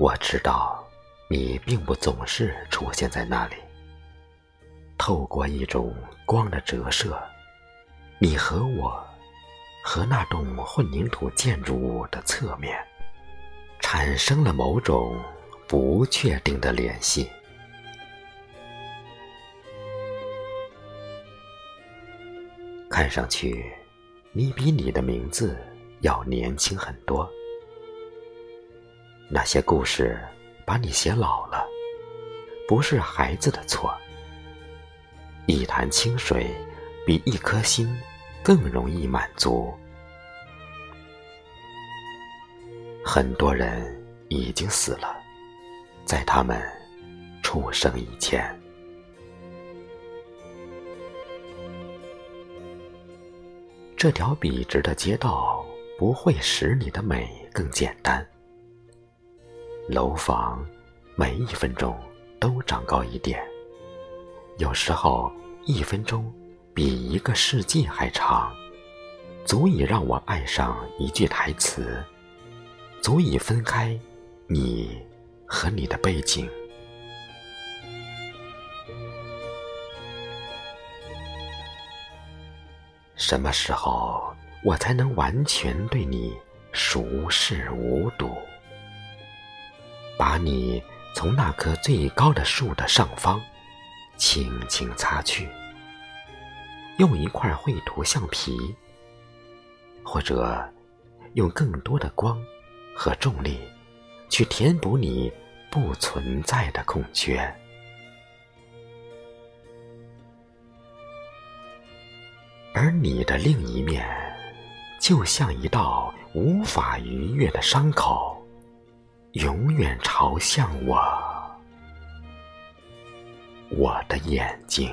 我知道，你并不总是出现在那里。透过一种光的折射，你和我，和那栋混凝土建筑物的侧面，产生了某种不确定的联系。看上去，你比你的名字要年轻很多。那些故事把你写老了，不是孩子的错。一潭清水比一颗心更容易满足。很多人已经死了，在他们出生以前。这条笔直的街道不会使你的美更简单。楼房每一分钟都长高一点，有时候。一分钟比一个世纪还长，足以让我爱上一句台词，足以分开你和你的背景。什么时候我才能完全对你熟视无睹？把你从那棵最高的树的上方。轻轻擦去，用一块绘图橡皮，或者用更多的光和重力去填补你不存在的空缺，而你的另一面，就像一道无法逾越的伤口，永远朝向我。我的眼睛。